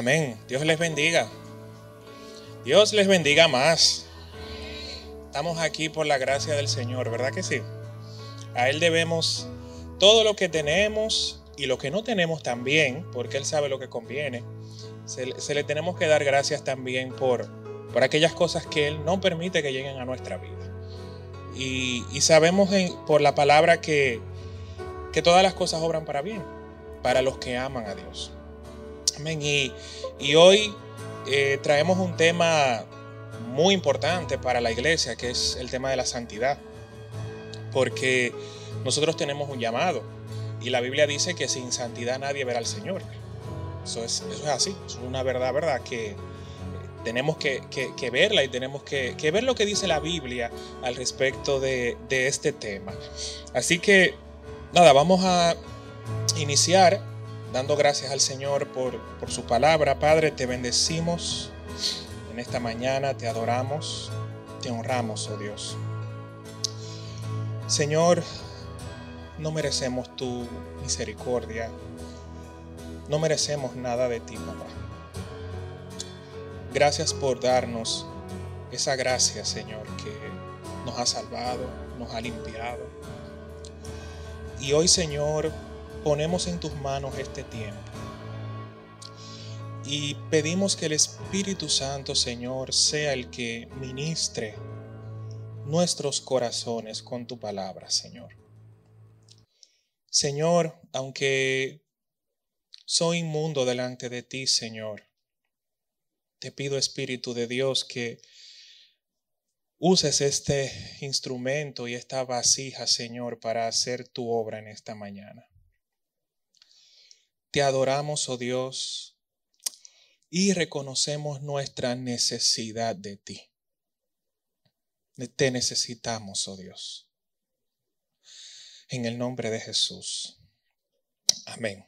Amén. Dios les bendiga. Dios les bendiga más. Estamos aquí por la gracia del Señor, ¿verdad que sí? A Él debemos todo lo que tenemos y lo que no tenemos también, porque Él sabe lo que conviene. Se, le tenemos que dar gracias también por, por aquellas cosas que Él no permite que lleguen a nuestra vida. Y, sabemos por la palabra que, que todas las cosas obran para bien, para los que aman a Dios. Y, hoy eh, traemos un tema muy importante para la iglesia, que es el tema de la santidad. Porque nosotros tenemos un llamado. Y la Biblia dice que sin santidad nadie verá al Señor. Eso es, eso es así. Es una verdad, verdad, que tenemos que, verla y tenemos que, ver lo que dice la Biblia al respecto de este tema. Así que, nada, vamos a iniciar dando gracias al Señor por, por su palabra. Padre, te bendecimos en esta mañana, te adoramos, te honramos, oh Dios. Señor, no merecemos tu misericordia, no merecemos nada de ti, papá. Gracias por darnos esa gracia, Señor, que nos ha salvado, nos ha limpiado. Y hoy, Señor, ponemos en tus manos este tiempo. Y pedimos que el Espíritu Santo, Señor, sea el que ministre nuestros corazones con tu palabra, Señor. Señor, aunque soy inmundo delante de ti, Señor, te pido, Espíritu de Dios, que uses este instrumento y esta vasija, Señor, para hacer tu obra en esta mañana. Te adoramos, oh Dios, y reconocemos nuestra necesidad de ti. Te necesitamos, oh Dios. En el nombre de Jesús. Amén.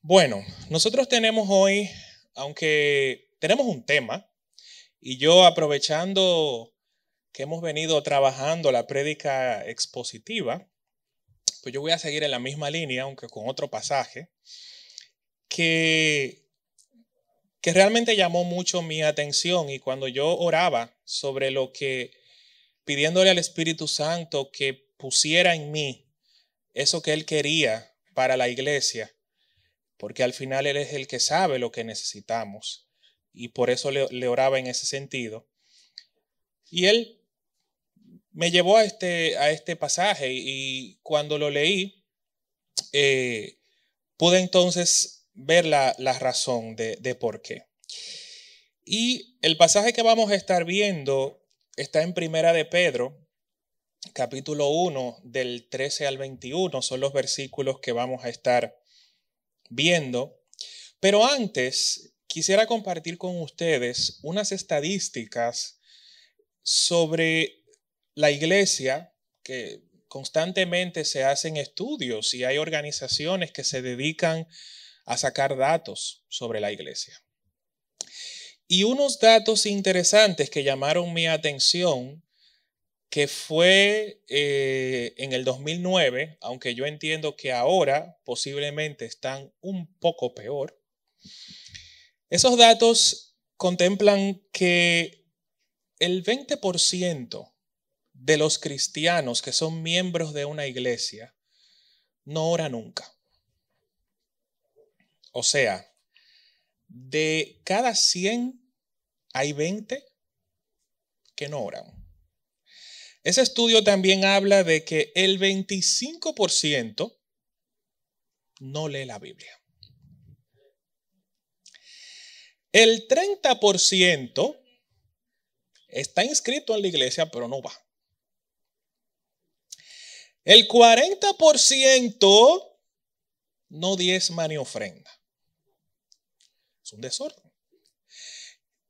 Bueno, nosotros tenemos hoy, aunque tenemos un tema, y yo aprovechando que hemos venido trabajando la prédica expositiva, pues yo voy a seguir en la misma línea, aunque con otro pasaje, que, que realmente llamó mucho mi atención y cuando yo oraba sobre lo que, pidiéndole al Espíritu Santo que pusiera en mí eso que Él quería para la iglesia, porque al final Él es el que sabe lo que necesitamos y por eso le, le oraba en ese sentido. Y Él me llevó a este, a este pasaje y cuando lo leí, eh, pude entonces ver la, razón de, de, por qué. Y el pasaje que vamos a estar viendo está en Primera de Pedro, capítulo 1, del 13 al 21, son los versículos que vamos a estar viendo. Pero antes, quisiera compartir con ustedes unas estadísticas sobre la iglesia, que constantemente se hacen estudios y hay organizaciones que se dedican a sacar datos sobre la iglesia. Y unos datos interesantes que llamaron mi atención, que fue eh, en el 2009, aunque yo entiendo que ahora posiblemente están un poco peor, esos datos contemplan que el 20% de los cristianos que son miembros de una iglesia no ora nunca. O sea, de cada 100 hay 20 que no oran. Ese estudio también habla de que el 25% no lee la Biblia. El 30% está inscrito en la iglesia, pero no va. El 40% no diezma ni ofrenda. Es un desorden.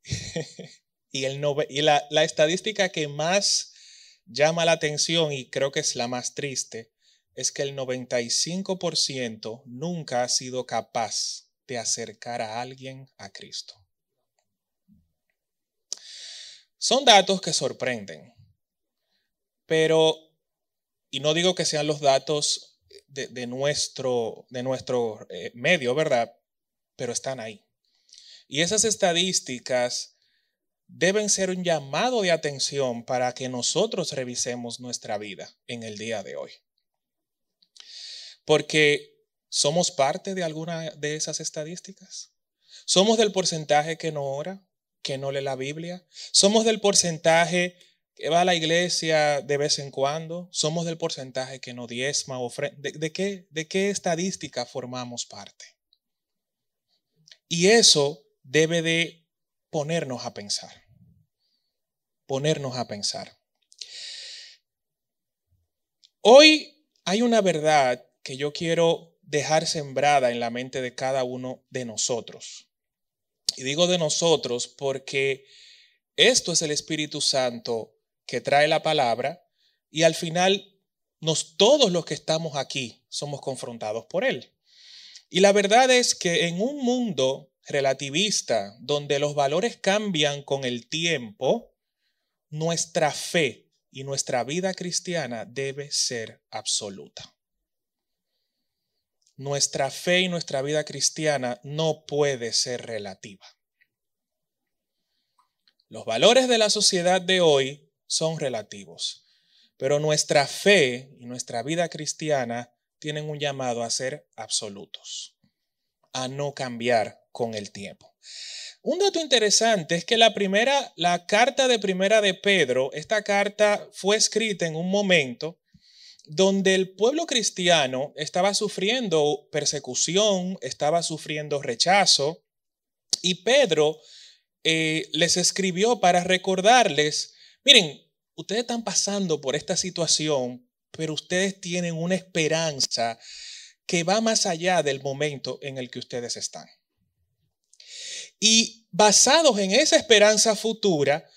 y el y la, la estadística que más llama la atención y creo que es la más triste es que el 95% nunca ha sido capaz de acercar a alguien a Cristo. Son datos que sorprenden, pero y no digo que sean los datos de, nuestro, de nuestro eh, medio, ¿verdad? pero están ahí. Y esas estadísticas deben ser un llamado de atención para que nosotros revisemos nuestra vida en el día de hoy. Porque somos parte de alguna de esas estadísticas. Somos del porcentaje que no ora, que no lee la Biblia. Somos del porcentaje que va a la iglesia de vez en cuando. Somos del porcentaje que no diezma o ¿De, de, qué, ¿De qué estadística formamos parte? Y eso debe de ponernos a pensar. Ponernos a pensar. Hoy hay una verdad que yo quiero dejar sembrada en la mente de cada uno de nosotros. Y digo de nosotros porque esto es el Espíritu Santo que trae la palabra y al final nos todos los que estamos aquí somos confrontados por él. Y la verdad es que en un mundo relativista donde los valores cambian con el tiempo, nuestra fe y nuestra vida cristiana debe ser absoluta. Nuestra fe y nuestra vida cristiana no puede ser relativa. Los valores de la sociedad de hoy son relativos, pero nuestra fe y nuestra vida cristiana tienen un llamado a ser absolutos, a no cambiar con el tiempo. Un dato interesante es que la primera, la carta de primera de Pedro, esta carta fue escrita en un momento donde el pueblo cristiano estaba sufriendo persecución, estaba sufriendo rechazo, y Pedro eh, les escribió para recordarles, miren, ustedes están pasando por esta situación, pero ustedes tienen una esperanza que va más allá del momento en el que ustedes están. Y basados en esa esperanza futura,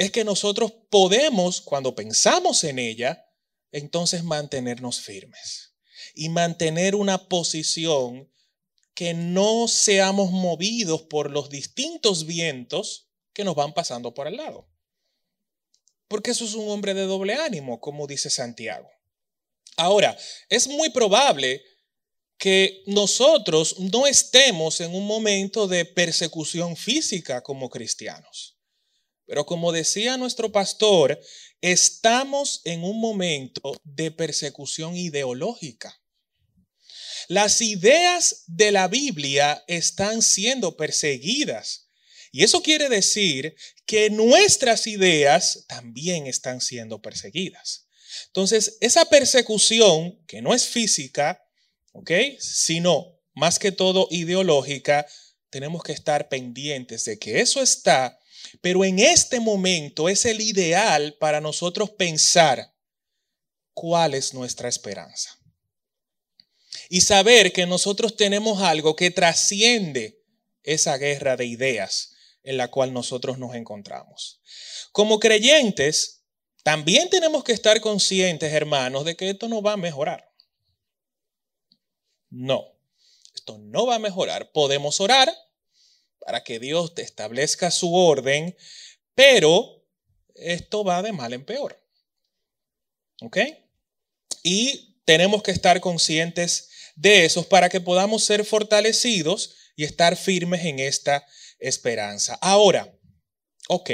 es que nosotros podemos, cuando pensamos en ella, entonces mantenernos firmes y mantener una posición que no seamos movidos por los distintos vientos que nos van pasando por el lado. Porque eso es un hombre de doble ánimo, como dice Santiago. Ahora, es muy probable que nosotros no estemos en un momento de persecución física como cristianos. Pero como decía nuestro pastor, estamos en un momento de persecución ideológica. Las ideas de la Biblia están siendo perseguidas. Y eso quiere decir que nuestras ideas también están siendo perseguidas. Entonces, esa persecución, que no es física, ¿ok? Sino más que todo ideológica, tenemos que estar pendientes de que eso está, pero en este momento es el ideal para nosotros pensar cuál es nuestra esperanza. Y saber que nosotros tenemos algo que trasciende esa guerra de ideas en la cual nosotros nos encontramos. Como creyentes, también tenemos que estar conscientes, hermanos, de que esto no va a mejorar. No, esto no va a mejorar. Podemos orar para que Dios te establezca su orden, pero esto va de mal en peor. ¿Ok? Y tenemos que estar conscientes de eso para que podamos ser fortalecidos y estar firmes en esta esperanza. Ahora, ok,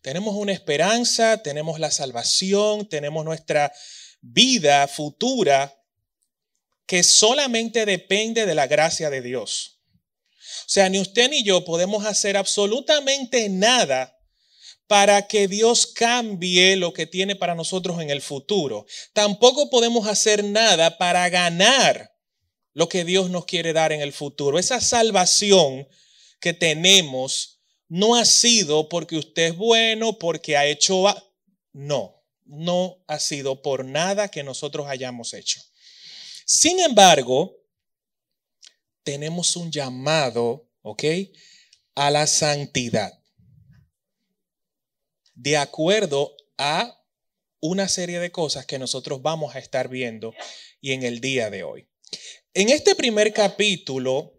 tenemos una esperanza, tenemos la salvación, tenemos nuestra vida futura que solamente depende de la gracia de Dios. O sea, ni usted ni yo podemos hacer absolutamente nada para que Dios cambie lo que tiene para nosotros en el futuro. Tampoco podemos hacer nada para ganar lo que Dios nos quiere dar en el futuro. Esa salvación que tenemos no ha sido porque usted es bueno, porque ha hecho... No, no ha sido por nada que nosotros hayamos hecho. Sin embargo, tenemos un llamado, ¿ok? A la santidad. De acuerdo a una serie de cosas que nosotros vamos a estar viendo y en el día de hoy. En este primer capítulo,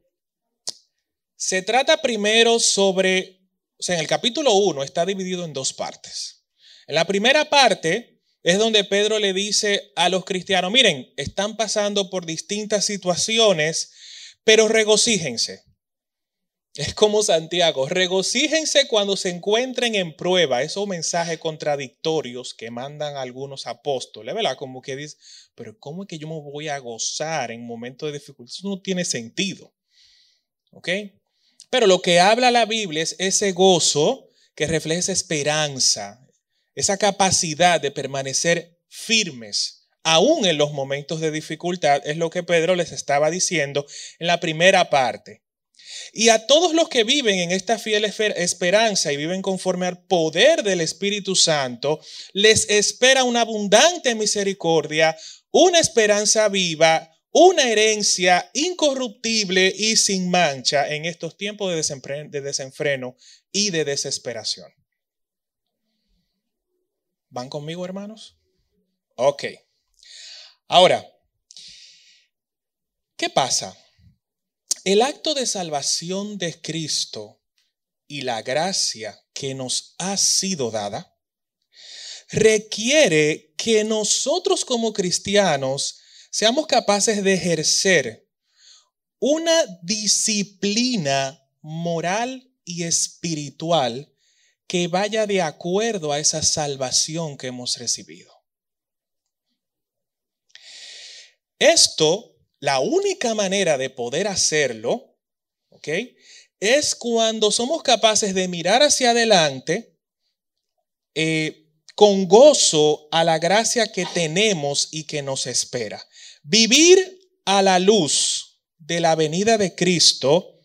se trata primero sobre, o sea, en el capítulo 1 está dividido en dos partes. En la primera parte es donde Pedro le dice a los cristianos, miren, están pasando por distintas situaciones, pero regocíjense. Es como Santiago, regocíjense cuando se encuentren en prueba, esos mensajes contradictorios que mandan algunos apóstoles, ¿verdad? Como que dice, pero ¿cómo es que yo me voy a gozar en momentos de dificultad? Eso no tiene sentido. ¿Ok? Pero lo que habla la Biblia es ese gozo que refleja esa esperanza, esa capacidad de permanecer firmes, aún en los momentos de dificultad, es lo que Pedro les estaba diciendo en la primera parte. Y a todos los que viven en esta fiel esperanza y viven conforme al poder del Espíritu Santo, les espera una abundante misericordia, una esperanza viva, una herencia incorruptible y sin mancha en estos tiempos de desenfreno y de desesperación. ¿Van conmigo, hermanos? Ok. Ahora, ¿qué pasa? El acto de salvación de Cristo y la gracia que nos ha sido dada requiere que nosotros como cristianos seamos capaces de ejercer una disciplina moral y espiritual que vaya de acuerdo a esa salvación que hemos recibido. Esto, la única manera de poder hacerlo, ¿ok? Es cuando somos capaces de mirar hacia adelante eh, con gozo a la gracia que tenemos y que nos espera. Vivir a la luz de la venida de Cristo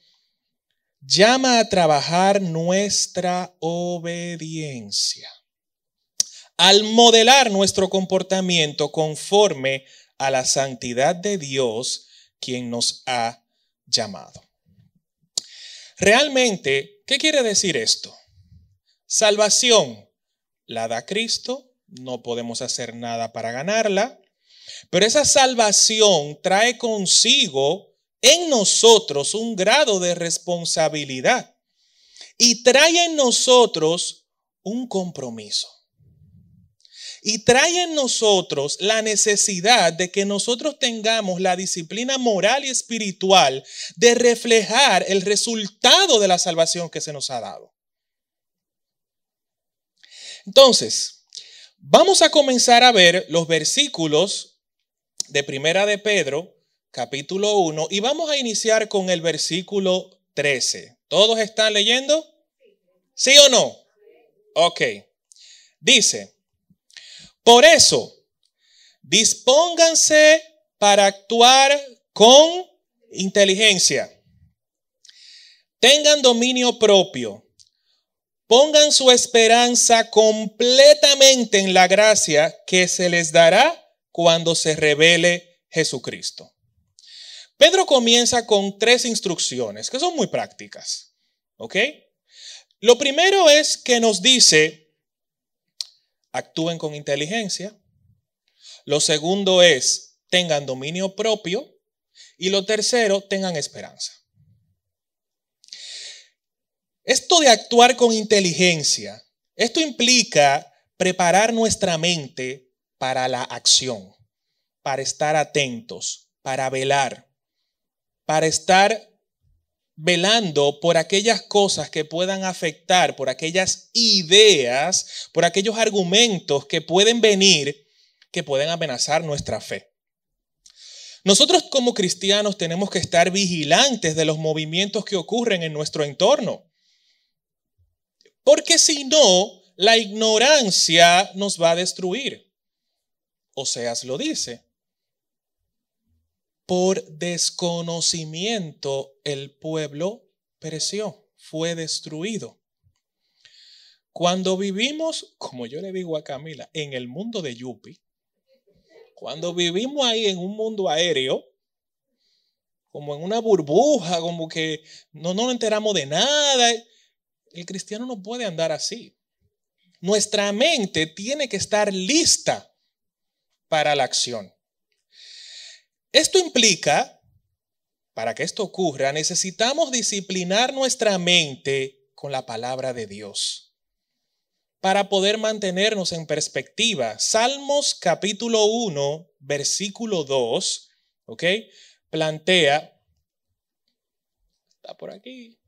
llama a trabajar nuestra obediencia. Al modelar nuestro comportamiento conforme a la santidad de Dios, quien nos ha llamado. Realmente, ¿qué quiere decir esto? Salvación la da Cristo, no podemos hacer nada para ganarla, pero esa salvación trae consigo en nosotros un grado de responsabilidad y trae en nosotros un compromiso. Y trae en nosotros la necesidad de que nosotros tengamos la disciplina moral y espiritual de reflejar el resultado de la salvación que se nos ha dado. Entonces, vamos a comenzar a ver los versículos de Primera de Pedro capítulo 1, y vamos a iniciar con el versículo 13. ¿Todos están leyendo? ¿Sí o no? Ok. Dice, por eso, dispónganse para actuar con inteligencia. Tengan dominio propio. Pongan su esperanza completamente en la gracia que se les dará cuando se revele Jesucristo. Pedro comienza con tres instrucciones que son muy prácticas. ¿Ok? Lo primero es que nos dice, actúen con inteligencia. Lo segundo es, tengan dominio propio. Y lo tercero, tengan esperanza. Esto de actuar con inteligencia, esto implica preparar nuestra mente para la acción, para estar atentos, para velar para estar velando por aquellas cosas que puedan afectar, por aquellas ideas, por aquellos argumentos que pueden venir, que pueden amenazar nuestra fe. Nosotros como cristianos tenemos que estar vigilantes de los movimientos que ocurren en nuestro entorno. Porque si no, la ignorancia nos va a destruir. Oseas lo dice por desconocimiento el pueblo pereció, fue destruido. Cuando vivimos, como yo le digo a Camila, en el mundo de Yupi, cuando vivimos ahí en un mundo aéreo, como en una burbuja, como que no, no nos enteramos de nada, el cristiano no puede andar así. Nuestra mente tiene que estar lista para la acción. Esto implica, para que esto ocurra, necesitamos disciplinar nuestra mente con la palabra de Dios para poder mantenernos en perspectiva. Salmos capítulo 1, versículo 2, ¿ok? Plantea, está por aquí,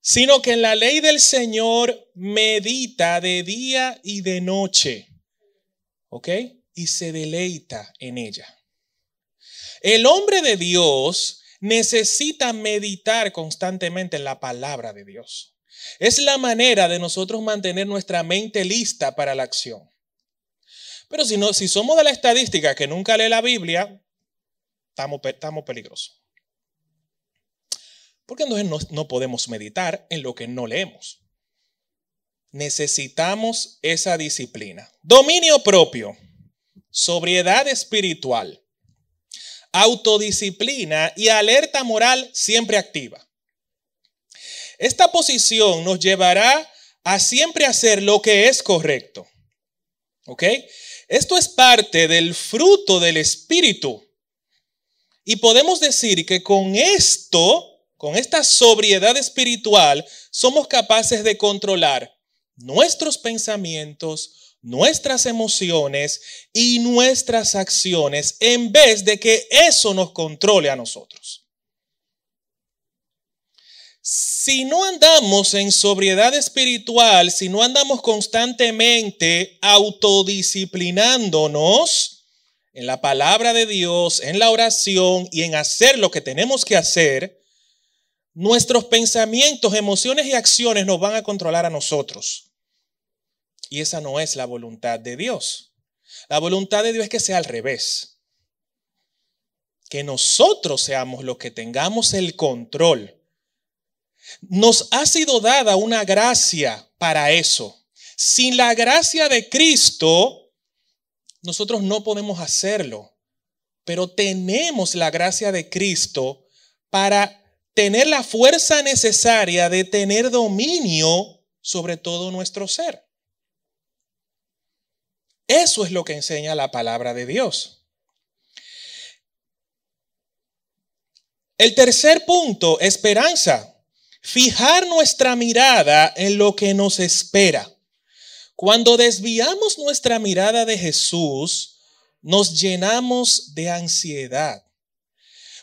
sino que en la ley del Señor medita de día y de noche. ¿Ok? Y se deleita en ella. El hombre de Dios necesita meditar constantemente en la palabra de Dios. Es la manera de nosotros mantener nuestra mente lista para la acción. Pero si, no, somos de la estadística que nunca lee la Biblia, estamos, estamos peligrosos. Porque entonces no, podemos meditar en lo que no leemos. Necesitamos esa disciplina. Dominio propio, sobriedad espiritual, autodisciplina y alerta moral siempre activa. Esta posición nos llevará a siempre hacer lo que es correcto. ¿Ok? Esto es parte del fruto del Espíritu. Y podemos decir que con esto con esta sobriedad espiritual, somos capaces de controlar nuestros pensamientos, nuestras emociones y nuestras acciones en vez de que eso nos controle a nosotros. Si no andamos en sobriedad espiritual, si no andamos constantemente autodisciplinándonos, en la palabra de Dios, en la oración y en hacer lo que tenemos que hacer, Nuestros pensamientos, emociones y acciones nos van a controlar a nosotros. Y esa no es la voluntad de Dios. La voluntad de Dios es que sea al revés. Que nosotros seamos los que tengamos el control. Nos ha sido dada una gracia para eso. Sin la gracia de Cristo, nosotros no podemos hacerlo. Pero tenemos la gracia de Cristo para tener la fuerza necesaria de tener dominio sobre todo nuestro ser. Eso es lo que enseña la palabra de Dios. El tercer punto, esperanza. Fijar nuestra mirada en lo que nos espera. Cuando desviamos nuestra mirada de Jesús, nos llenamos de ansiedad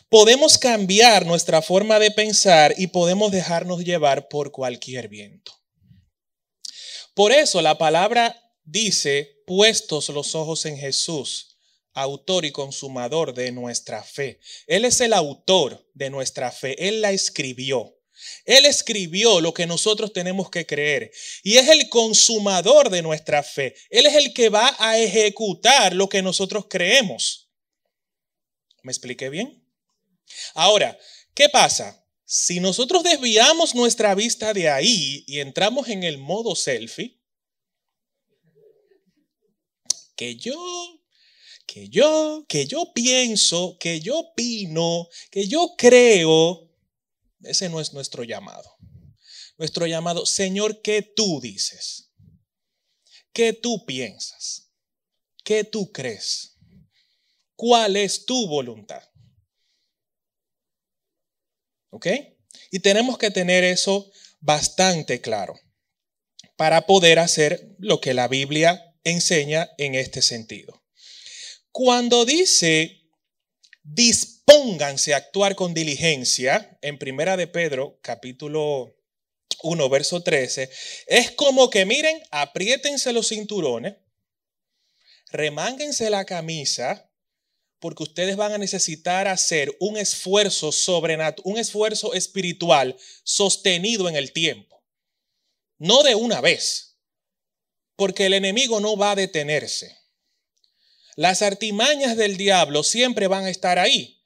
podemos cambiar nuestra forma de pensar y podemos dejarnos llevar por cualquier viento. Por eso la palabra dice, puestos los ojos en Jesús, autor y consumador de nuestra fe. Él es el autor de nuestra fe, Él la escribió. Él escribió lo que nosotros tenemos que creer y es el consumador de nuestra fe. Él es el que va a ejecutar lo que nosotros creemos. ¿Me expliqué bien? Ahora, ¿qué pasa? Si nosotros desviamos nuestra vista de ahí y entramos en el modo selfie, que yo, que yo, que yo pienso, que yo opino, que yo creo, ese no es nuestro llamado. Nuestro llamado, Señor, ¿qué tú dices? ¿Qué tú piensas? ¿Qué tú crees? ¿Cuál es tu voluntad? ¿Ok? Y tenemos que tener eso bastante claro para poder hacer lo que la Biblia enseña en este sentido. Cuando dice dispónganse a actuar con diligencia, en Primera de Pedro, capítulo 1, verso 13, es como que miren, apriétense los cinturones, remánguense la camisa porque ustedes van a necesitar hacer un esfuerzo sobrenatural, un esfuerzo espiritual sostenido en el tiempo. No de una vez, porque el enemigo no va a detenerse. Las artimañas del diablo siempre van a estar ahí.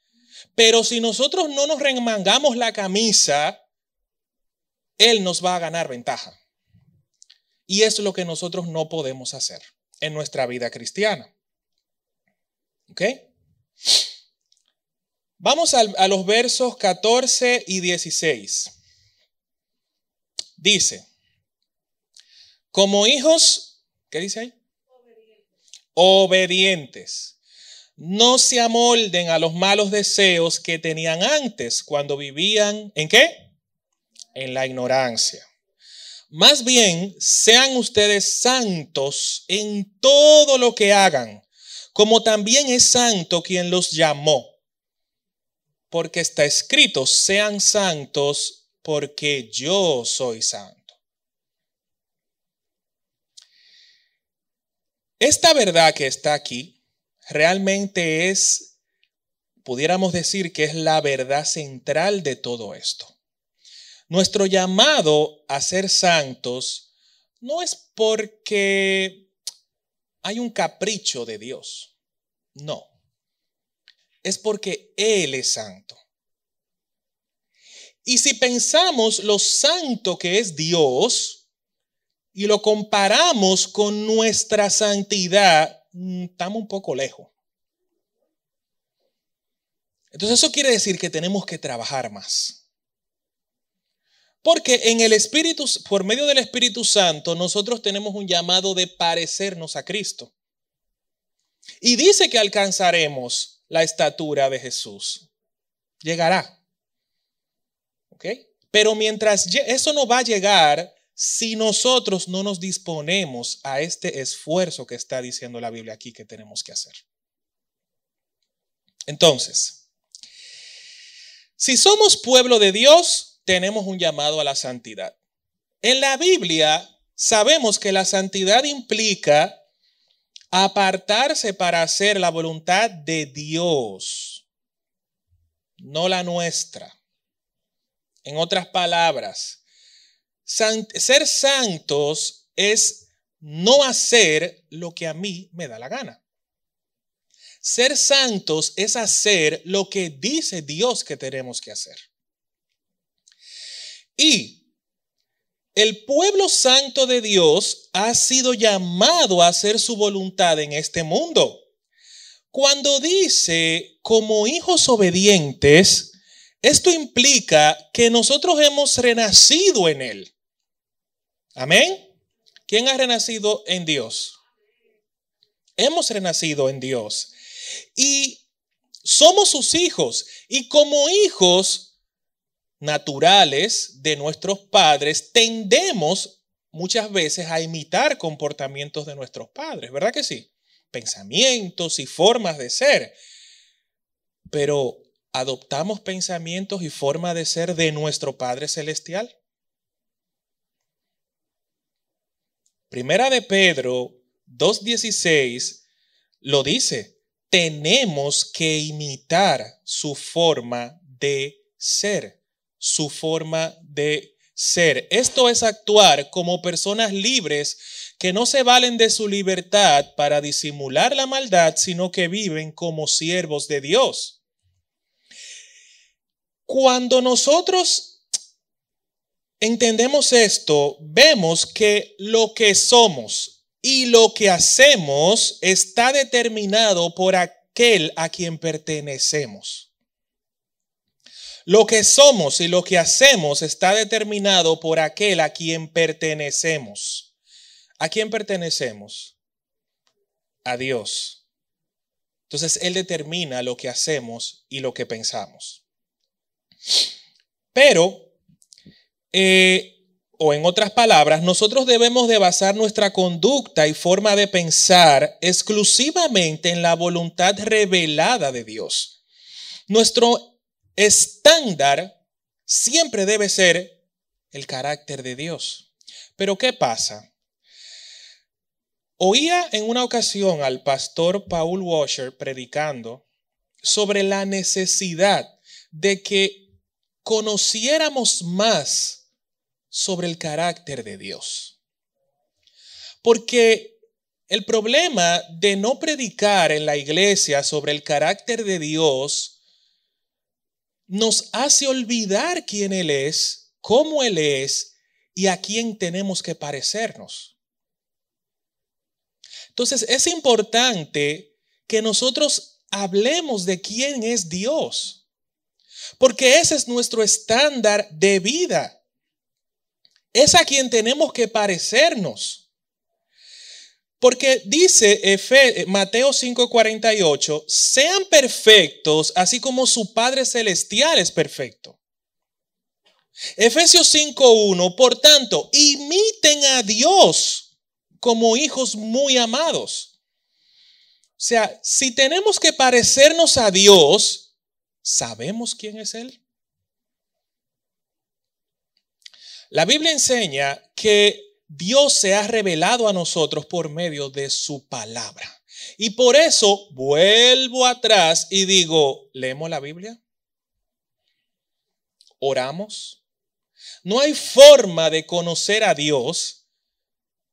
Pero si nosotros no nos remangamos la camisa, él nos va a ganar ventaja. Y es lo que nosotros no podemos hacer en nuestra vida cristiana. ¿Ok? Vamos a, los versos 14 y 16. Dice, como hijos, ¿qué dice ahí? Obedientes. Obedientes. No se amolden a los malos deseos que tenían antes cuando vivían en qué? En la ignorancia. Más bien, sean ustedes santos en todo lo que hagan, como también es santo quien los llamó porque está escrito, sean santos porque yo soy santo. Esta verdad que está aquí realmente es, pudiéramos decir que es la verdad central de todo esto. Nuestro llamado a ser santos no es porque hay un capricho de Dios, no, es porque Él es santo. Y si pensamos lo santo que es Dios y lo comparamos con nuestra santidad, mm, estamos un poco lejos. Entonces eso quiere decir que tenemos que trabajar más. Porque en el Espíritu, por medio del Espíritu Santo, nosotros tenemos un llamado de parecernos a Cristo. Y dice que alcanzaremos la estatura de Jesús. Llegará. Pero mientras eso no va a llegar si nosotros no nos disponemos a este esfuerzo que está diciendo la Biblia aquí que tenemos que hacer. Entonces, si somos pueblo de Dios, tenemos un llamado a la santidad. En la Biblia sabemos que la santidad implica apartarse para hacer la voluntad de Dios, no la nuestra. En otras palabras, ser santos es no hacer lo que a mí me da la gana. Ser santos es hacer lo que dice Dios que tenemos que hacer. Y el pueblo santo de Dios ha sido llamado a hacer su voluntad en este mundo. Cuando dice, como hijos obedientes, esto implica que nosotros hemos renacido en Él. Amén. ¿Quién ha renacido en Dios? Hemos renacido en Dios. Y somos sus hijos. Y como hijos naturales de nuestros padres, tendemos muchas veces a imitar comportamientos de nuestros padres, ¿verdad que sí? Pensamientos y formas de ser. Pero adoptamos pensamientos y forma de ser de nuestro Padre Celestial? Primera de Pedro 2.16 lo dice, tenemos que imitar su forma de ser, su forma de ser. Esto es actuar como personas libres que no se valen de su libertad para disimular la maldad, sino que viven como siervos de Dios. Cuando nosotros entendemos esto, vemos que lo que somos y lo que hacemos está determinado por aquel a quien pertenecemos. Lo que somos y lo que hacemos está determinado por aquel a quien pertenecemos. ¿A quién pertenecemos? A Dios. Entonces Él determina lo que hacemos y lo que pensamos. Pero, eh, o en otras palabras, nosotros debemos de basar nuestra conducta y forma de pensar exclusivamente en la voluntad revelada de Dios. Nuestro estándar siempre debe ser el carácter de Dios. Pero ¿qué pasa? Oía en una ocasión al pastor Paul Washer predicando sobre la necesidad de que conociéramos más sobre el carácter de Dios. Porque el problema de no predicar en la iglesia sobre el carácter de Dios nos hace olvidar quién Él es, cómo Él es y a quién tenemos que parecernos. Entonces es importante que nosotros hablemos de quién es Dios. Porque ese es nuestro estándar de vida. Es a quien tenemos que parecernos. Porque dice Mateo 5:48, sean perfectos así como su Padre Celestial es perfecto. Efesios 5:1, por tanto, imiten a Dios como hijos muy amados. O sea, si tenemos que parecernos a Dios, ¿Sabemos quién es Él? La Biblia enseña que Dios se ha revelado a nosotros por medio de su palabra. Y por eso vuelvo atrás y digo, ¿leemos la Biblia? ¿Oramos? No hay forma de conocer a Dios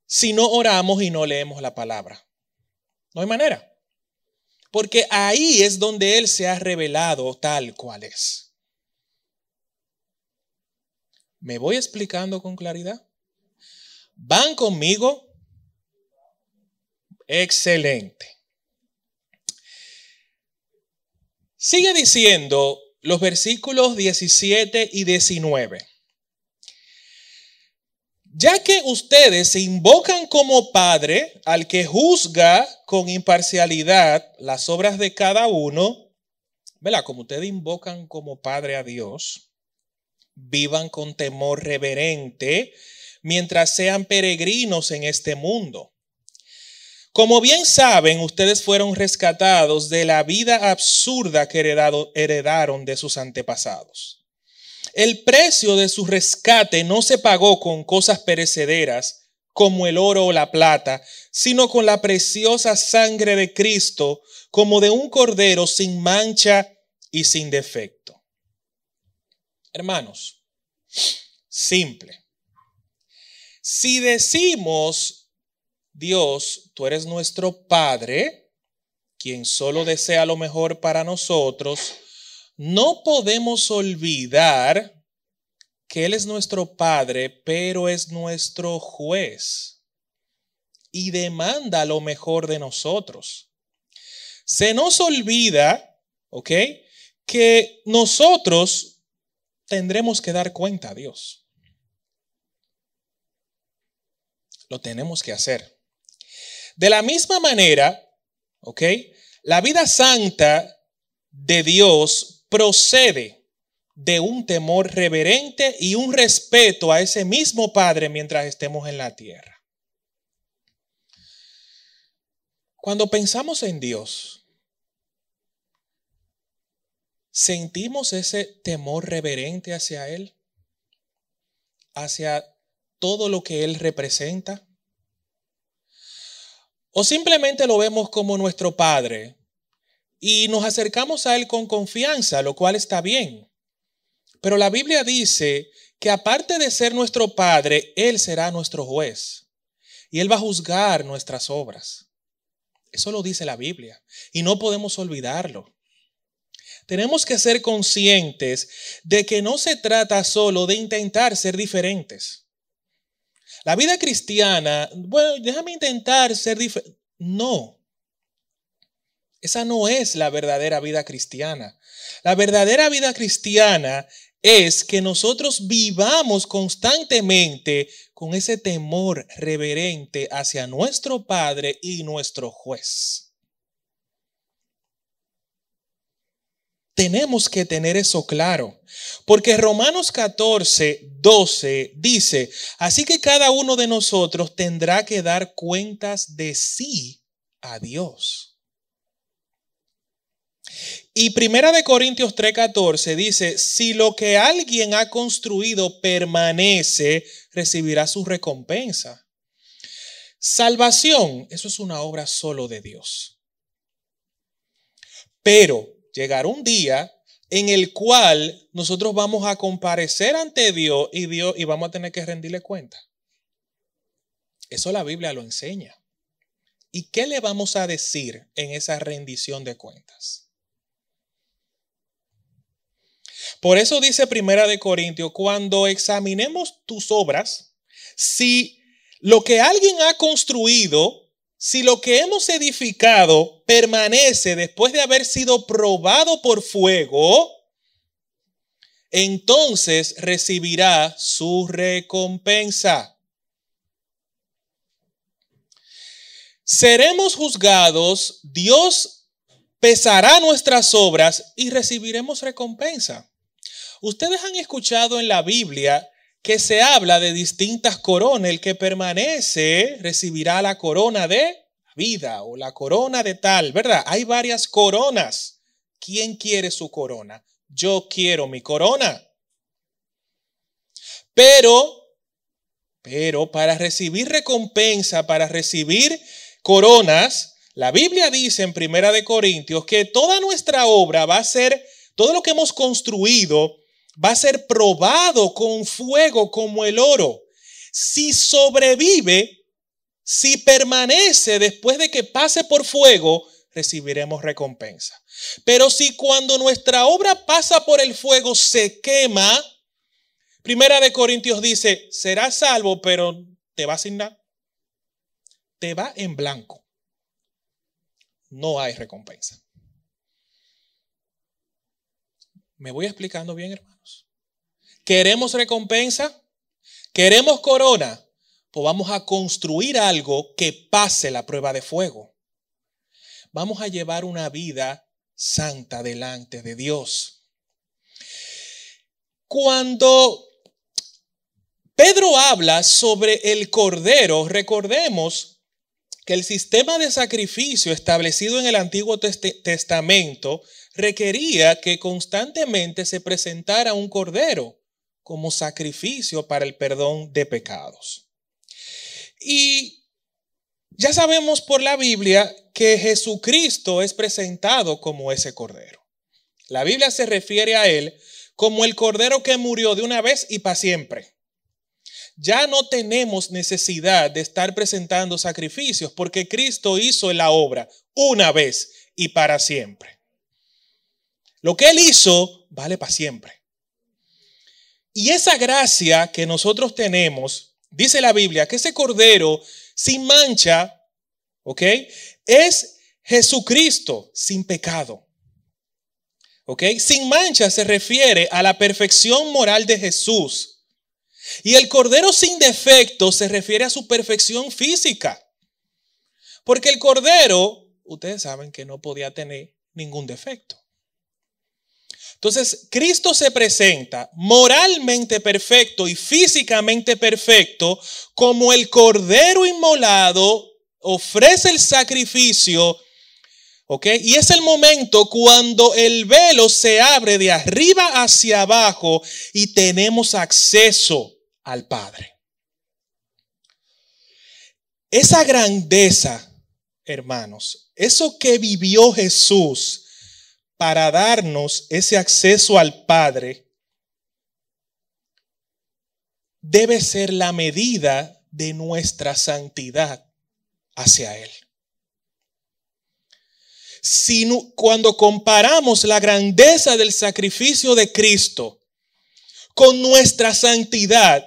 si no oramos y no leemos la palabra. No hay manera. Porque ahí es donde Él se ha revelado tal cual es. ¿Me voy explicando con claridad? ¿Van conmigo? Excelente. Sigue diciendo los versículos 17 y 19. Ya que ustedes se invocan como Padre al que juzga con imparcialidad las obras de cada uno, ¿verdad? Como ustedes invocan como Padre a Dios, vivan con temor reverente mientras sean peregrinos en este mundo. Como bien saben, ustedes fueron rescatados de la vida absurda que heredaron de sus antepasados el precio de su rescate no se pagó con cosas perecederas como el oro o la plata, sino con la preciosa sangre de Cristo, como de un cordero sin mancha y sin defecto. Hermanos, simple. Si decimos, Dios, tú eres nuestro Padre, quien solo desea lo mejor para nosotros, no podemos olvidar que Él es nuestro Padre, pero es nuestro juez y demanda lo mejor de nosotros. Se nos olvida, ¿ok? Que nosotros tendremos que dar cuenta a Dios. Lo tenemos que hacer. De la misma manera, ¿ok? La vida santa de Dios procede de un temor reverente y un respeto a ese mismo Padre mientras estemos en la tierra. Cuando pensamos en Dios, sentimos ese temor reverente hacia Él, hacia todo lo que Él representa. O simplemente lo vemos como nuestro Padre, y nos acercamos a Él con confianza, lo cual está bien. Pero la Biblia dice que aparte de ser nuestro Padre, Él será nuestro juez y Él va a juzgar nuestras obras. Eso lo dice la Biblia y no podemos olvidarlo. Tenemos que ser conscientes de que no se trata solo de intentar ser diferentes. La vida cristiana, bueno, déjame intentar ser diferente. No, esa no es la verdadera vida cristiana. La verdadera vida cristiana es que nosotros vivamos constantemente con ese temor reverente hacia nuestro Padre y nuestro juez. Tenemos que tener eso claro, porque Romanos 14, 12 dice, así que cada uno de nosotros tendrá que dar cuentas de sí a Dios. Y Primera de Corintios 3:14 dice, si lo que alguien ha construido permanece, recibirá su recompensa. Salvación, eso es una obra solo de Dios. Pero llegará un día en el cual nosotros vamos a comparecer ante Dios y Dios y vamos a tener que rendirle cuenta. Eso la Biblia lo enseña. ¿Y qué le vamos a decir en esa rendición de cuentas? Por eso dice Primera de Corintios, cuando examinemos tus obras, si lo que alguien ha construido, si lo que hemos edificado permanece después de haber sido probado por fuego, entonces recibirá su recompensa. Seremos juzgados, Dios pesará nuestras obras y recibiremos recompensa. Ustedes han escuchado en la Biblia que se habla de distintas coronas. El que permanece recibirá la corona de vida o la corona de tal, ¿verdad? Hay varias coronas. ¿Quién quiere su corona? Yo quiero mi corona. Pero Pero para recibir recompensa, para recibir coronas, la Biblia dice en Primera de Corintios que toda nuestra obra va a ser, todo lo que hemos construido va a ser probado con fuego como el oro. Si sobrevive, si permanece después de que pase por fuego, recibiremos recompensa. Pero si cuando nuestra obra pasa por el fuego se quema, Primera de Corintios dice, serás salvo, pero te va sin nada. Te va en blanco. No hay recompensa. ¿Me voy explicando bien, hermanos? ¿Queremos recompensa? ¿Queremos corona? Pues vamos a construir algo que pase la prueba de fuego. Vamos a llevar una vida santa delante de Dios. Cuando Pedro habla sobre el cordero, recordemos que el sistema de sacrificio establecido en el Antiguo Testamento requería que constantemente se presentara un cordero como sacrificio para el perdón de pecados. Y ya sabemos por la Biblia que Jesucristo es presentado como ese cordero. La Biblia se refiere a él como el cordero que murió de una vez y para siempre. Ya no tenemos necesidad de estar presentando sacrificios porque Cristo hizo la obra una vez y para siempre. Lo que Él hizo vale para siempre. Y esa gracia que nosotros tenemos, dice la Biblia, que ese cordero sin mancha, ¿ok? Es Jesucristo sin pecado. ¿Ok? Sin mancha se refiere a la perfección moral de Jesús. Y el cordero sin defecto se refiere a su perfección física. Porque el cordero, ustedes saben que no podía tener ningún defecto. Entonces, Cristo se presenta moralmente perfecto y físicamente perfecto como el cordero inmolado, ofrece el sacrificio, ¿ok? Y es el momento cuando el velo se abre de arriba hacia abajo y tenemos acceso al Padre. Esa grandeza, hermanos, eso que vivió Jesús, para darnos ese acceso al Padre debe ser la medida de nuestra santidad hacia Él. Si cuando comparamos la grandeza del sacrificio de Cristo con nuestra santidad,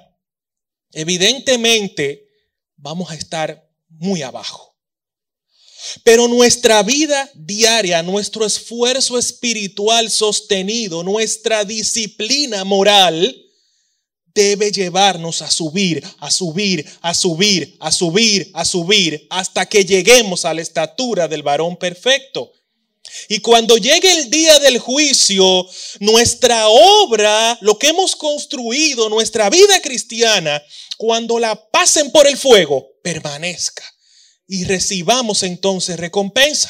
evidentemente vamos a estar muy abajo. Pero nuestra vida diaria, nuestro esfuerzo espiritual sostenido, nuestra disciplina moral, debe llevarnos a subir, a subir, a subir, a subir, a subir, hasta que lleguemos a la estatura del varón perfecto. Y cuando llegue el día del juicio, nuestra obra, lo que hemos construido, nuestra vida cristiana, cuando la pasen por el fuego, permanezca y recibamos entonces recompensa.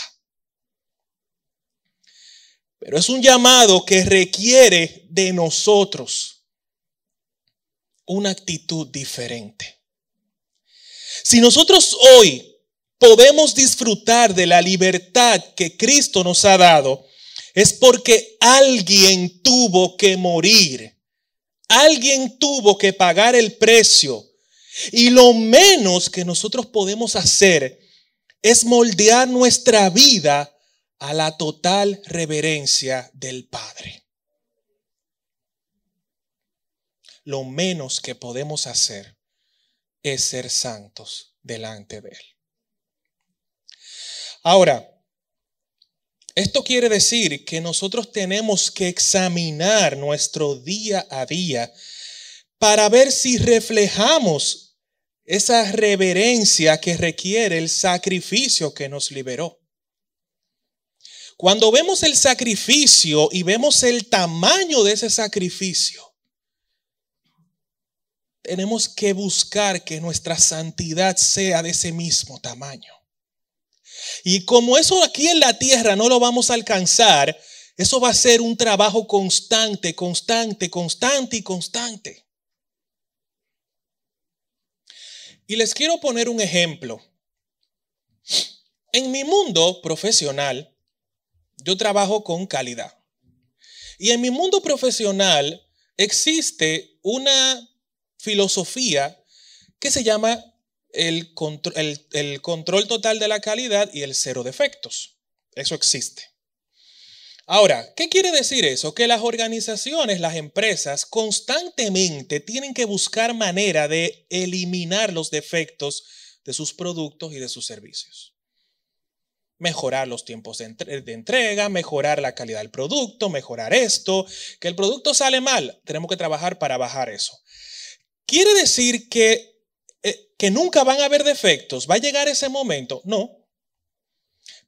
Pero es un llamado que requiere de nosotros una actitud diferente. Si nosotros hoy podemos disfrutar de la libertad que Cristo nos ha dado, es porque alguien tuvo que morir. Alguien tuvo que pagar el precio y lo menos que nosotros podemos hacer es moldear nuestra vida a la total reverencia del Padre. Lo menos que podemos hacer es ser santos delante de Él. Ahora, esto quiere decir que nosotros tenemos que examinar nuestro día a día para ver si reflejamos esa reverencia que requiere el sacrificio que nos liberó. Cuando vemos el sacrificio y vemos el tamaño de ese sacrificio, tenemos que buscar que nuestra santidad sea de ese mismo tamaño. Y como eso aquí en la tierra no lo vamos a alcanzar, eso va a ser un trabajo constante, constante, constante y constante. Y les quiero poner un ejemplo. En mi mundo profesional, yo trabajo con calidad. Y en mi mundo profesional existe una filosofía que se llama el, control total de la calidad y el cero defectos. Eso existe. Ahora, ¿qué quiere decir eso? Que las organizaciones, las empresas, constantemente tienen que buscar manera de eliminar los defectos de sus productos y de sus servicios. Mejorar los tiempos de, entrega, mejorar la calidad del producto, mejorar esto. Que el producto sale mal, tenemos que trabajar para bajar eso. ¿Quiere decir que, eh, que nunca van a haber defectos? ¿Va a llegar ese momento? No.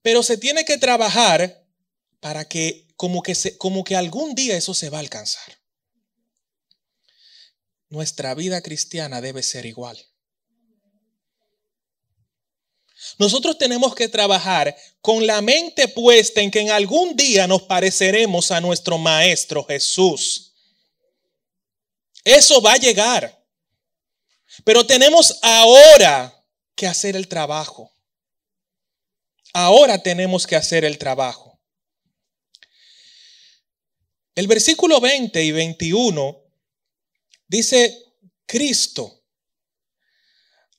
Pero se tiene que trabajar para que como que, se, como que algún día eso se va a alcanzar. Nuestra vida cristiana debe ser igual. Nosotros tenemos que trabajar con la mente puesta en que en algún día nos pareceremos a nuestro Maestro Jesús. Eso va a llegar. Pero tenemos ahora que hacer el trabajo. Ahora tenemos que hacer el trabajo. El versículo 20 y 21 dice, Cristo,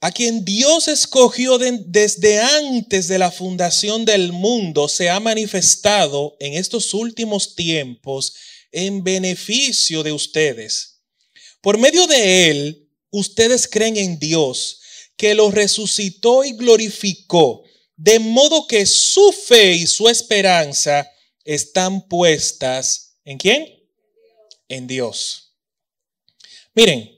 a quien Dios escogió desde antes de la fundación del mundo, se ha manifestado en estos últimos tiempos en beneficio de ustedes. Por medio de él, ustedes creen en Dios, que lo resucitó y glorificó, de modo que su fe y su esperanza están puestas ¿En quién? En Dios. Miren,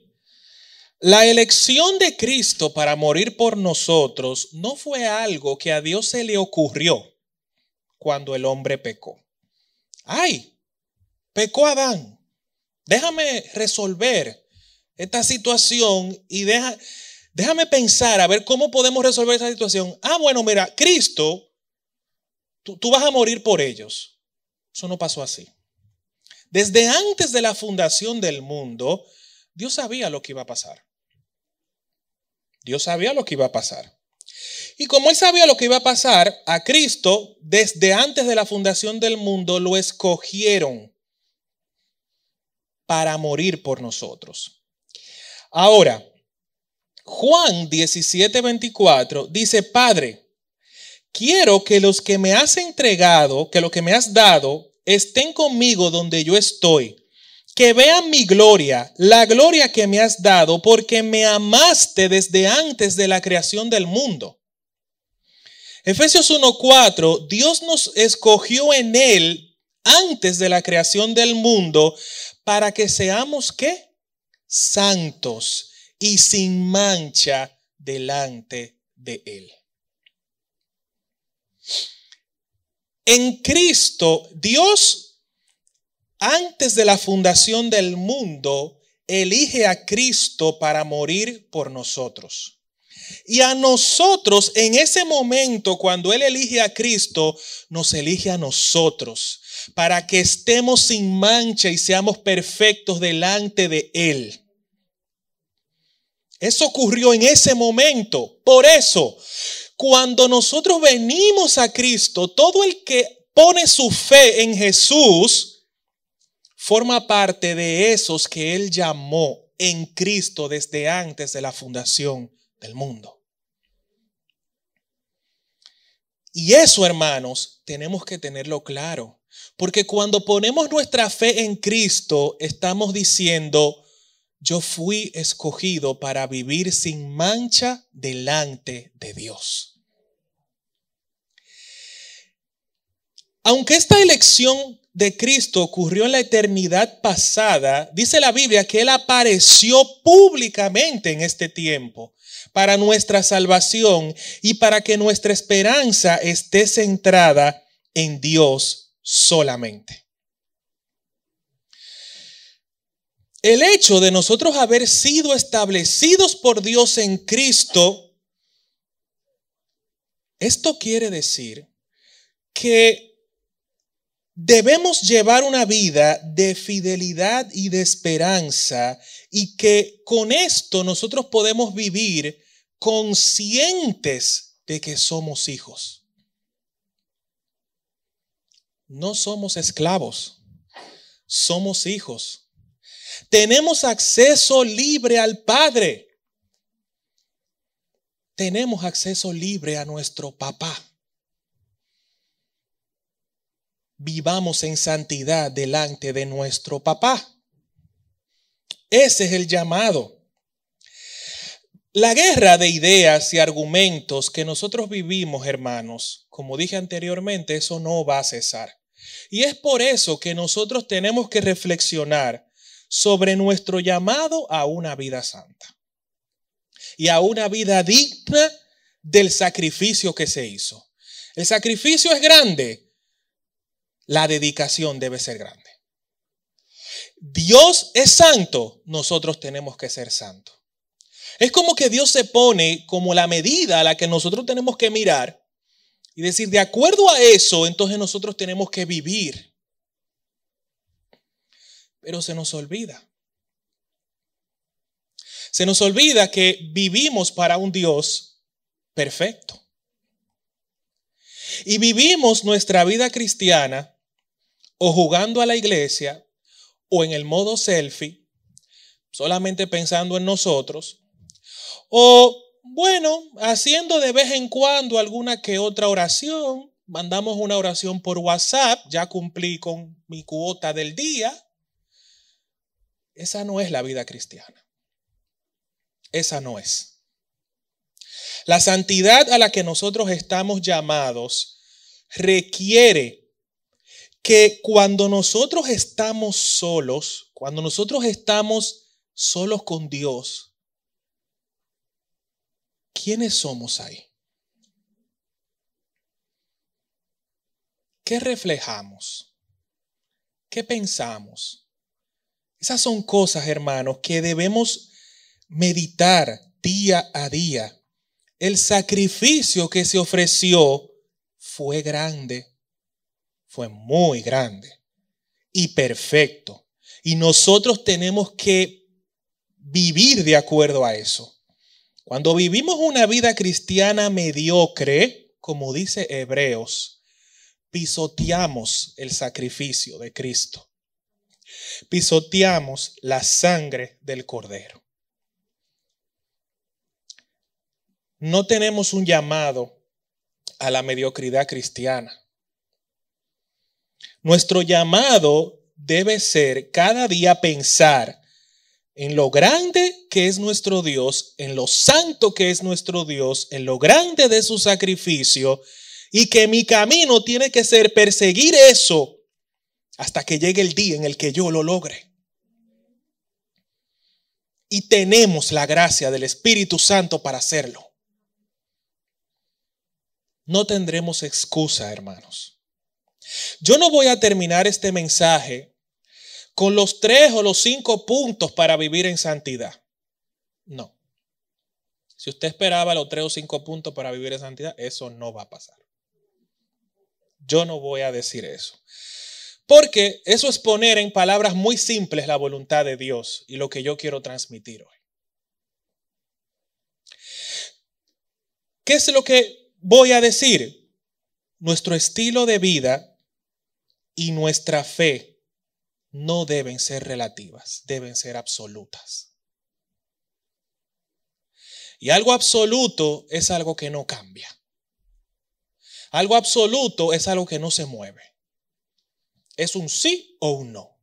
la elección de Cristo para morir por nosotros no fue algo que a Dios se le ocurrió cuando el hombre pecó. Ay, pecó Adán. Déjame resolver esta situación y déjame pensar a ver cómo podemos resolver esa situación. Ah, bueno, mira, Cristo, tú vas a morir por ellos. Eso no pasó así. Desde antes de la fundación del mundo, Dios sabía lo que iba a pasar. Dios sabía lo que iba a pasar. Y como él sabía lo que iba a pasar, a Cristo, desde antes de la fundación del mundo, lo escogieron para morir por nosotros. Ahora, Juan 17:24 dice, Padre, quiero que los que me has entregado, que lo que me has dado, estén conmigo donde yo estoy, que vean mi gloria, la gloria que me has dado, porque me amaste desde antes de la creación del mundo. Efesios 1:4, Dios nos escogió en Él antes de la creación del mundo para que seamos qué? Santos y sin mancha delante de Él. En Cristo, Dios, antes de la fundación del mundo, elige a Cristo para morir por nosotros. Y a nosotros, en ese momento, cuando Él elige a Cristo, nos elige a nosotros para que estemos sin mancha y seamos perfectos delante de Él. Eso ocurrió en ese momento. Por eso, cuando nosotros venimos a Cristo, todo el que pone su fe en Jesús forma parte de esos que Él llamó en Cristo desde antes de la fundación del mundo. Y eso, hermanos, tenemos que tenerlo claro. Porque cuando ponemos nuestra fe en Cristo, estamos diciendo, yo fui escogido para vivir sin mancha delante de Dios. Aunque esta elección de Cristo ocurrió en la eternidad pasada, dice la Biblia que Él apareció públicamente en este tiempo para nuestra salvación y para que nuestra esperanza esté centrada en Dios solamente. El hecho de nosotros haber sido establecidos por Dios en Cristo, esto quiere decir que debemos llevar una vida de fidelidad y de esperanza y que con esto nosotros podemos vivir conscientes de que somos hijos. No somos esclavos, somos hijos. Tenemos acceso libre al Padre. Tenemos acceso libre a nuestro papá. Vivamos en santidad delante de nuestro papá. Ese es el llamado. La guerra de ideas y argumentos que nosotros vivimos, hermanos, como dije anteriormente, eso no va a cesar. Y es por eso que nosotros tenemos que reflexionar sobre nuestro llamado a una vida santa y a una vida digna del sacrificio que se hizo. El sacrificio es grande, la dedicación debe ser grande. Dios es santo, nosotros tenemos que ser santos. Es como que Dios se pone como la medida a la que nosotros tenemos que mirar y decir, de acuerdo a eso, entonces nosotros tenemos que vivir. Pero se nos olvida. Se nos olvida que vivimos para un Dios perfecto. Y vivimos nuestra vida cristiana o jugando a la iglesia o en el modo selfie, solamente pensando en nosotros, o bueno, haciendo de vez en cuando alguna que otra oración, mandamos una oración por WhatsApp, ya cumplí con mi cuota del día. Esa no es la vida cristiana. Esa no es. La santidad a la que nosotros estamos llamados requiere que cuando nosotros estamos solos, cuando nosotros estamos solos con Dios, ¿quiénes somos ahí? ¿Qué reflejamos? ¿Qué pensamos? Esas son cosas, hermanos, que debemos meditar día a día. El sacrificio que se ofreció fue grande, fue muy grande y perfecto. Y nosotros tenemos que vivir de acuerdo a eso. Cuando vivimos una vida cristiana mediocre, como dice Hebreos, pisoteamos el sacrificio de Cristo. Pisoteamos la sangre del cordero. No tenemos un llamado a la mediocridad cristiana. Nuestro llamado debe ser cada día pensar en lo grande que es nuestro Dios, en lo santo que es nuestro Dios, en lo grande de su sacrificio, y que mi camino tiene que ser perseguir eso hasta que llegue el día en el que yo lo logre. Y tenemos la gracia del Espíritu Santo para hacerlo. No tendremos excusa, hermanos. Yo no voy a terminar este mensaje con los tres o los cinco puntos para vivir en santidad. No. Si usted esperaba los tres o cinco puntos para vivir en santidad, eso no va a pasar. Yo no voy a decir eso. Porque eso es poner en palabras muy simples la voluntad de Dios y lo que yo quiero transmitir hoy. ¿Qué es lo que voy a decir? Nuestro estilo de vida y nuestra fe no deben ser relativas, deben ser absolutas. Y algo absoluto es algo que no cambia. Algo absoluto es algo que no se mueve. Es un sí o un no.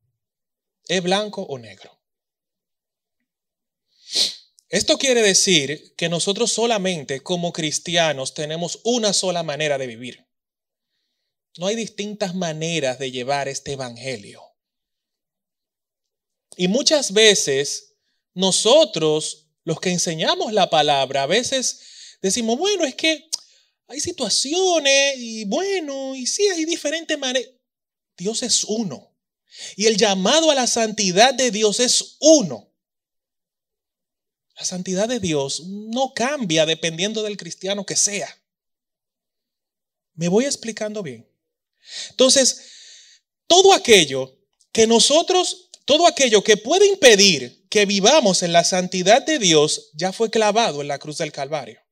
Es blanco o negro. Esto quiere decir que nosotros solamente como cristianos tenemos una sola manera de vivir. No hay distintas maneras de llevar este evangelio. Y muchas veces nosotros, los que enseñamos la palabra, a veces decimos, bueno, es que hay situaciones y bueno, y sí, hay diferentes maneras. Dios es uno. Y el llamado a la santidad de Dios es uno. La santidad de Dios no cambia dependiendo del cristiano que sea. Me voy explicando bien. Entonces, todo aquello que nosotros todo aquello que puede impedir que vivamos en la santidad de Dios ya fue clavado en la cruz del Calvario.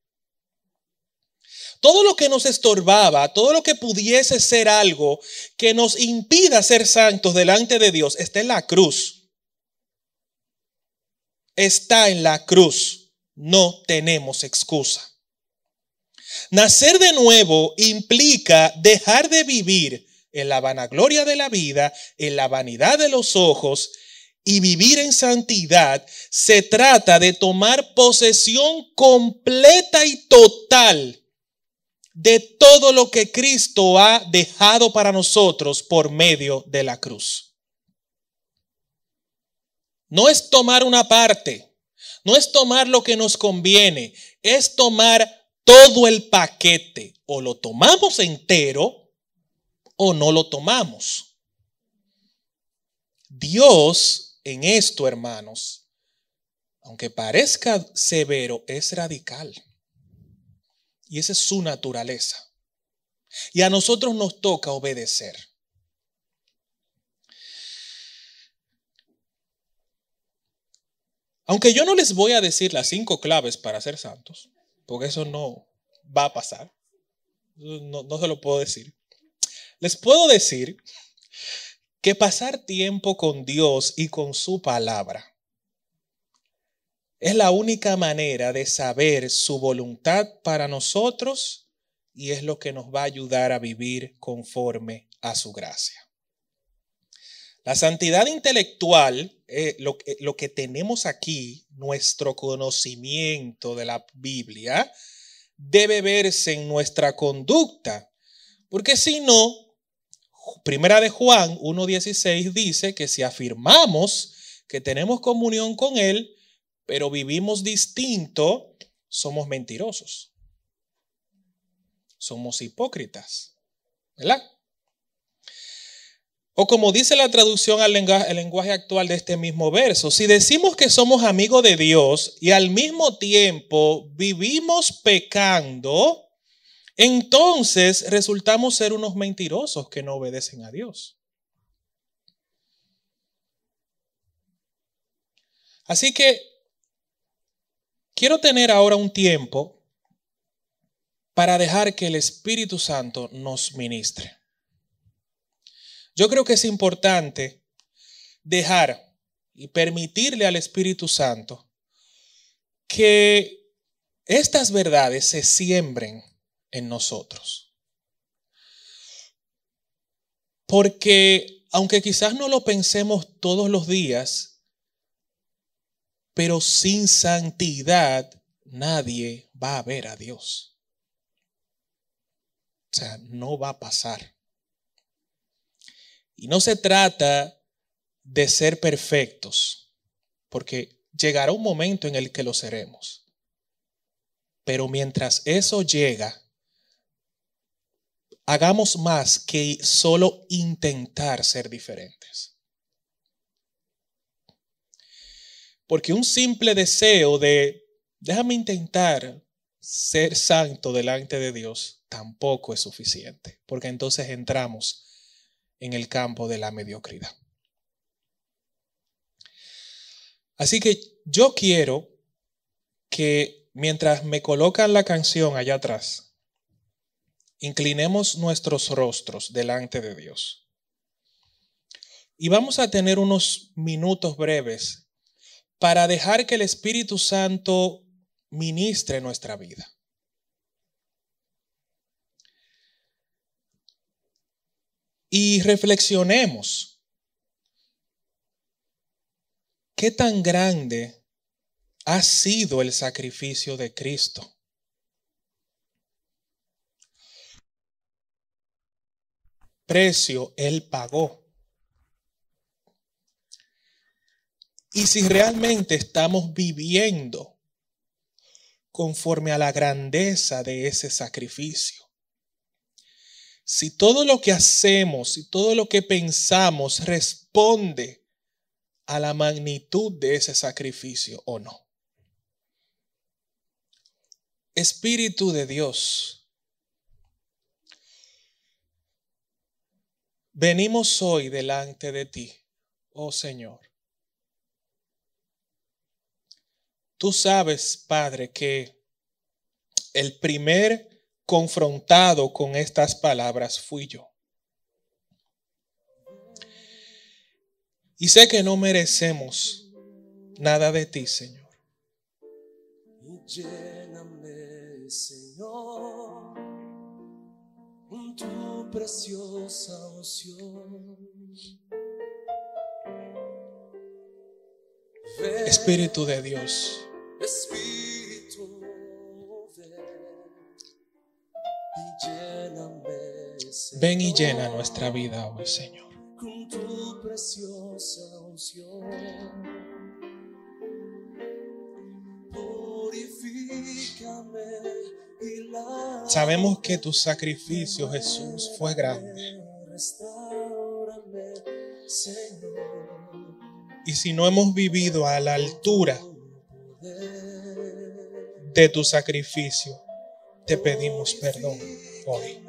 Todo lo que nos estorbaba, todo lo que pudiese ser algo que nos impida ser santos delante de Dios, está en la cruz. Está en la cruz. No tenemos excusa. Nacer de nuevo implica dejar de vivir en la vanagloria de la vida, en la vanidad de los ojos y vivir en santidad. Se trata de tomar posesión completa y total de todo lo que Cristo ha dejado para nosotros por medio de la cruz. No es tomar una parte, no es tomar lo que nos conviene, es tomar todo el paquete. O lo tomamos entero o no lo tomamos. Dios en esto, hermanos, aunque parezca severo, es radical. Y esa es su naturaleza. Y a nosotros nos toca obedecer. Aunque yo no les voy a decir las cinco claves para ser santos, porque eso no va a pasar. No, no se lo puedo decir. Les puedo decir que pasar tiempo con Dios y con su palabra es la única manera de saber su voluntad para nosotros y es lo que nos va a ayudar a vivir conforme a su gracia. La santidad intelectual, eh, lo, lo que tenemos aquí, nuestro conocimiento de la Biblia, debe verse en nuestra conducta, porque si no, Primera de Juan 1.16 dice que si afirmamos que tenemos comunión con Él, pero vivimos distinto, somos mentirosos. Somos hipócritas. ¿Verdad? O como dice la traducción al lenguaje, lenguaje, actual de este mismo verso, si decimos que somos amigos de Dios y al mismo tiempo vivimos pecando, entonces resultamos ser unos mentirosos que no obedecen a Dios. Así que Quiero tener ahora un tiempo para dejar que el Espíritu Santo nos ministre. Yo creo que es importante dejar y permitirle al Espíritu Santo que estas verdades se siembren en nosotros. Porque aunque quizás no lo pensemos todos los días, pero sin santidad nadie va a ver a Dios. O sea, no va a pasar. Y no se trata de ser perfectos, porque llegará un momento en el que lo seremos. Pero mientras eso llega, hagamos más que solo intentar ser diferentes. Porque un simple deseo de, déjame intentar ser santo delante de Dios, tampoco es suficiente, porque entonces entramos en el campo de la mediocridad. Así que yo quiero que mientras me colocan la canción allá atrás, inclinemos nuestros rostros delante de Dios. Y vamos a tener unos minutos breves para dejar que el Espíritu Santo ministre nuestra vida. Y reflexionemos. ¿Qué tan grande ha sido el sacrificio de Cristo? Precio Él pagó. Y si realmente estamos viviendo conforme a la grandeza de ese sacrificio. Si todo lo que hacemos, y todo lo que pensamos responde a la magnitud de ese sacrificio o no. Espíritu de Dios, venimos hoy delante de ti, oh Señor Tú sabes, Padre, que el primer confrontado con estas palabras fui yo. Y sé que no merecemos nada de ti, Señor. Lléname, Señor, con tu preciosa unción. Espíritu de Dios, Espíritu, ven y lléname, Señor, ven y llena nuestra vida hoy, Señor. con tu preciosa unción. Sabemos que tu sacrificio, Jesús, fue grande. Y si no hemos vivido a la altura. De tu sacrificio, te pedimos perdón hoy.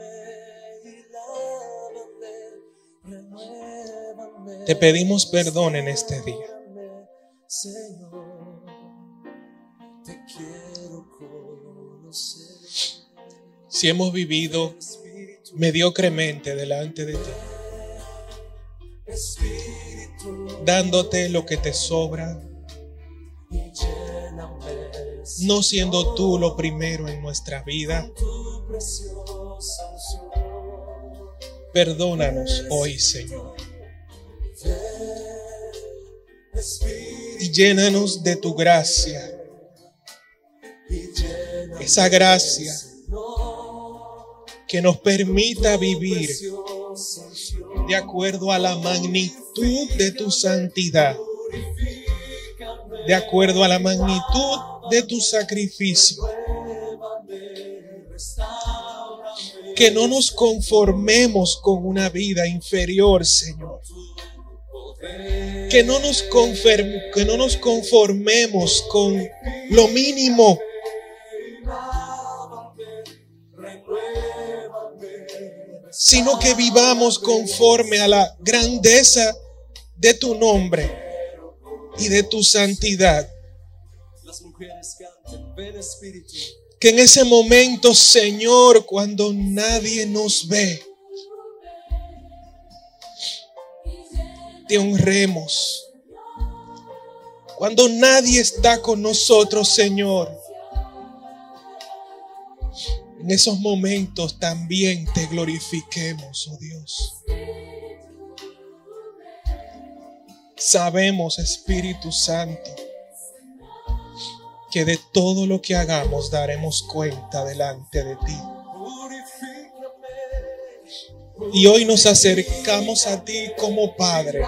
Te pedimos perdón en este día. Si hemos vivido mediocremente delante de ti, dándote lo que te sobra, no siendo tú lo primero en nuestra vida, perdónanos hoy, Señor. Y llénanos de tu gracia, esa gracia que nos permita vivir de acuerdo a la magnitud de tu santidad, de acuerdo a la magnitud de tu sacrificio. Que no nos conformemos con una vida inferior, Señor. Que no nos, que no nos conformemos con lo mínimo, sino que vivamos conforme a la grandeza de tu nombre y de tu santidad. Que en ese momento, Señor, cuando nadie nos ve, te honremos. Cuando nadie está con nosotros, Señor, en esos momentos también te glorifiquemos, oh Dios. Sabemos, Espíritu Santo, que de todo lo que hagamos daremos cuenta delante de ti. Y hoy nos acercamos a ti como Padre.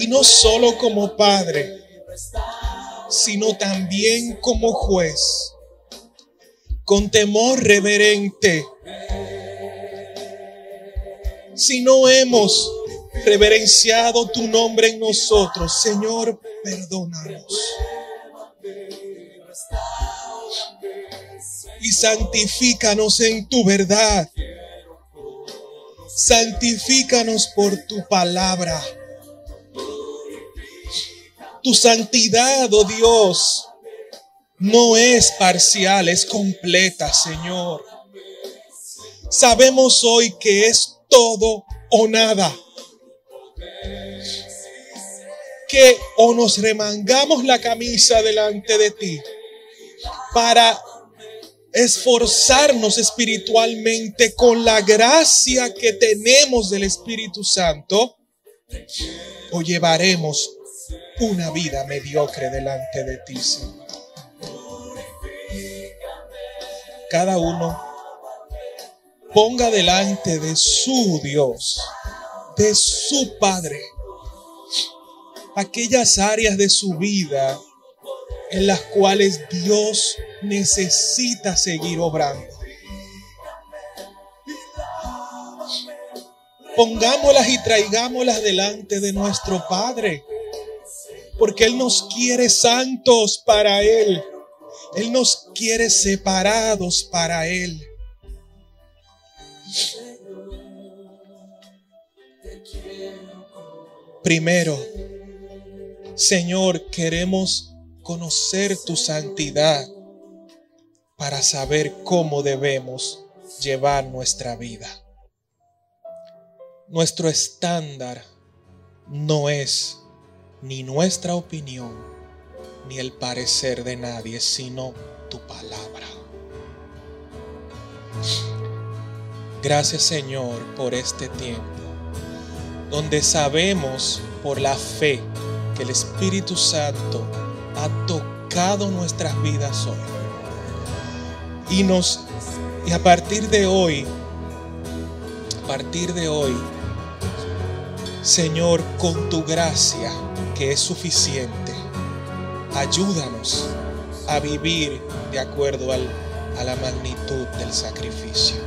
Y no solo como Padre, sino también como juez. Con temor reverente. Si no hemos reverenciado tu nombre en nosotros, Señor, perdónanos. Y santifícanos en tu verdad. Santifícanos por tu palabra. Tu santidad, oh Dios, no es parcial, es completa, Señor. Sabemos hoy que es todo o nada. Que o nos remangamos la camisa delante de ti para esforzarnos espiritualmente con la gracia que tenemos del Espíritu Santo o llevaremos una vida mediocre delante de ti, Señor. Cada uno ponga delante de su Dios, de su Padre, aquellas áreas de su vida en las cuales Dios necesita seguir obrando. Pongámoslas y traigámoslas delante de nuestro Padre, porque Él nos quiere santos para Él. Él nos quiere separados para Él. Primero, Señor, queremos conocer tu santidad para saber cómo debemos llevar nuestra vida. Nuestro estándar no es ni nuestra opinión ni el parecer de nadie, sino tu palabra. Gracias Señor por este tiempo, donde sabemos por la fe que el Espíritu Santo ha tocado nuestras vidas hoy. Y nos y a partir de hoy, a partir de hoy, Señor, con tu gracia que es suficiente, ayúdanos a vivir de acuerdo al, a la magnitud del sacrificio.